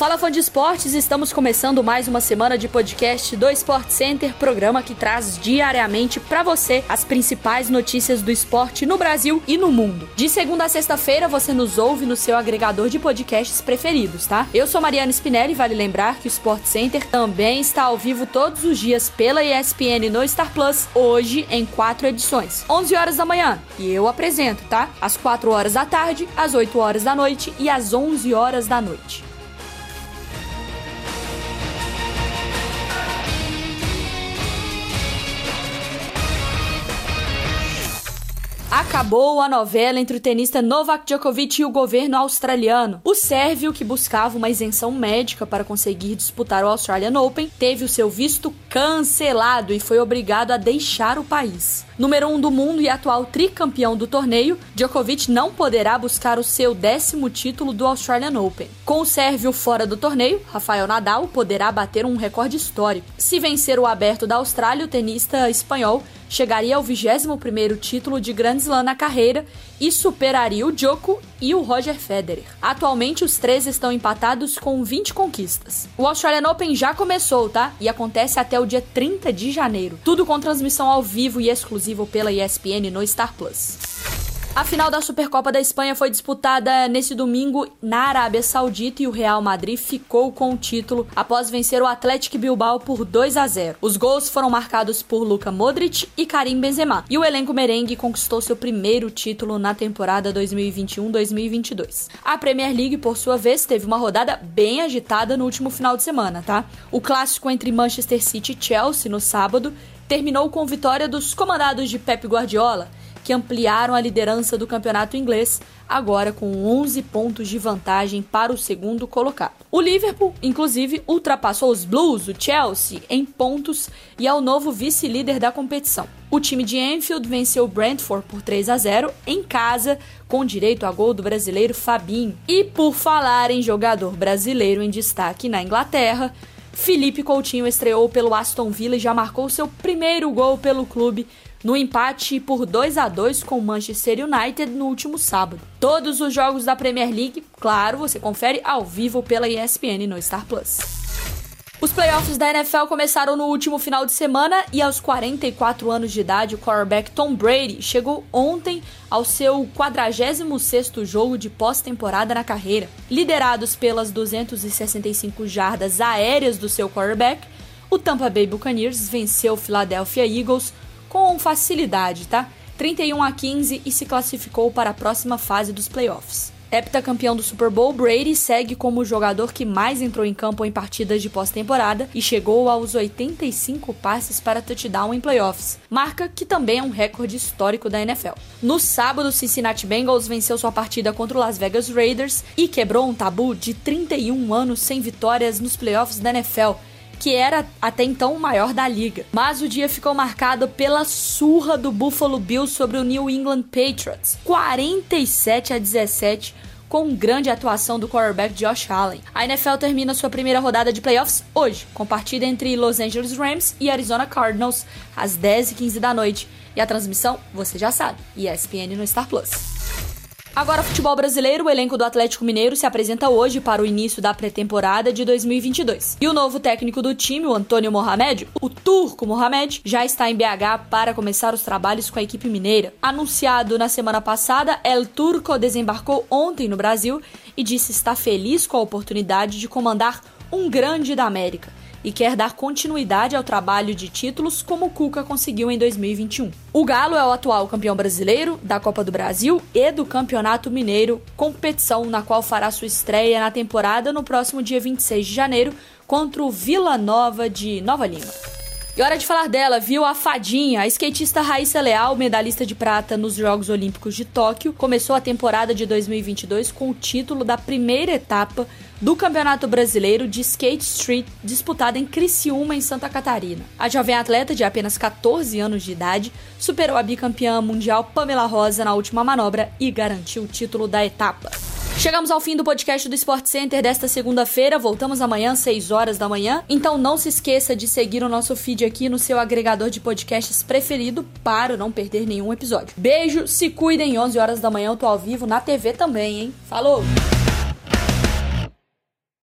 Fala fã de esportes, estamos começando mais uma semana de podcast do Sport Center, programa que traz diariamente para você as principais notícias do esporte no Brasil e no mundo. De segunda a sexta-feira você nos ouve no seu agregador de podcasts preferidos, tá? Eu sou Mariana Spinelli, vale lembrar que o Sport Center também está ao vivo todos os dias pela ESPN no Star Plus, hoje em quatro edições. 11 horas da manhã, e eu apresento, tá? Às 4 horas da tarde, às 8 horas da noite e às 11 horas da noite. Acabou a novela entre o tenista Novak Djokovic e o governo australiano. O sérvio, que buscava uma isenção médica para conseguir disputar o Australian Open, teve o seu visto cancelado e foi obrigado a deixar o país. Número 1 um do mundo e atual tricampeão do torneio, Djokovic não poderá buscar o seu décimo título do Australian Open. Com o sérvio fora do torneio, Rafael Nadal poderá bater um recorde histórico. Se vencer o aberto da Austrália, o tenista espanhol chegaria ao 21º título de Grand Slam na carreira e superaria o Djoko e o Roger Federer. Atualmente, os três estão empatados com 20 conquistas. O Australian Open já começou, tá? E acontece até o dia 30 de janeiro. Tudo com transmissão ao vivo e exclusivo pela ESPN no Star Plus. A final da Supercopa da Espanha foi disputada nesse domingo na Arábia Saudita e o Real Madrid ficou com o título após vencer o Atlético Bilbao por 2 a 0. Os gols foram marcados por Luka Modric e Karim Benzema, e o elenco merengue conquistou seu primeiro título na temporada 2021-2022. A Premier League, por sua vez, teve uma rodada bem agitada no último final de semana, tá? O clássico entre Manchester City e Chelsea no sábado terminou com vitória dos comandados de Pep Guardiola que ampliaram a liderança do campeonato inglês, agora com 11 pontos de vantagem para o segundo colocado. O Liverpool, inclusive, ultrapassou os Blues, o Chelsea, em pontos e é o novo vice-líder da competição. O time de Enfield venceu o Brentford por 3 a 0 em casa, com direito a gol do brasileiro Fabinho. E por falar em jogador brasileiro em destaque na Inglaterra, Felipe Coutinho estreou pelo Aston Villa e já marcou seu primeiro gol pelo clube no empate por 2 a 2 com o Manchester United no último sábado. Todos os jogos da Premier League, claro, você confere ao vivo pela ESPN no Star Plus. Os playoffs da NFL começaram no último final de semana e aos 44 anos de idade, o quarterback Tom Brady chegou ontem ao seu 46º jogo de pós-temporada na carreira. Liderados pelas 265 jardas aéreas do seu quarterback, o Tampa Bay Buccaneers venceu o Philadelphia Eagles com facilidade, tá? 31 a 15 e se classificou para a próxima fase dos playoffs. Heptacampeão do Super Bowl, Brady segue como o jogador que mais entrou em campo em partidas de pós-temporada e chegou aos 85 passes para touchdown em playoffs, marca que também é um recorde histórico da NFL. No sábado, Cincinnati Bengals venceu sua partida contra o Las Vegas Raiders e quebrou um tabu de 31 anos sem vitórias nos playoffs da NFL, que era até então o maior da liga. Mas o dia ficou marcado pela surra do Buffalo Bills sobre o New England Patriots, 47 a 17 com grande atuação do quarterback Josh Allen. A NFL termina sua primeira rodada de playoffs hoje, com partida entre Los Angeles Rams e Arizona Cardinals, às 10h15 da noite. E a transmissão, você já sabe, ESPN no Star Plus. Agora, futebol brasileiro, o elenco do Atlético Mineiro se apresenta hoje para o início da pré-temporada de 2022. E o novo técnico do time, o Antônio Mohamed, o turco Mohamed, já está em BH para começar os trabalhos com a equipe mineira. Anunciado na semana passada, El Turco desembarcou ontem no Brasil e disse estar feliz com a oportunidade de comandar um grande da América e quer dar continuidade ao trabalho de títulos como o Cuca conseguiu em 2021. O Galo é o atual campeão brasileiro da Copa do Brasil e do Campeonato Mineiro, competição na qual fará sua estreia na temporada no próximo dia 26 de janeiro contra o Vila Nova de Nova Lima. E hora de falar dela, viu? A fadinha, a skatista Raíssa Leal, medalhista de prata nos Jogos Olímpicos de Tóquio, começou a temporada de 2022 com o título da primeira etapa do Campeonato Brasileiro de Skate Street, disputada em Criciúma, em Santa Catarina. A jovem atleta, de apenas 14 anos de idade, superou a bicampeã mundial Pamela Rosa na última manobra e garantiu o título da etapa. Chegamos ao fim do podcast do Sport Center desta segunda-feira. Voltamos amanhã, 6 horas da manhã. Então não se esqueça de seguir o nosso feed aqui no seu agregador de podcasts preferido para não perder nenhum episódio. Beijo, se cuidem, 11 horas da manhã eu tô ao vivo na TV também, hein? Falou!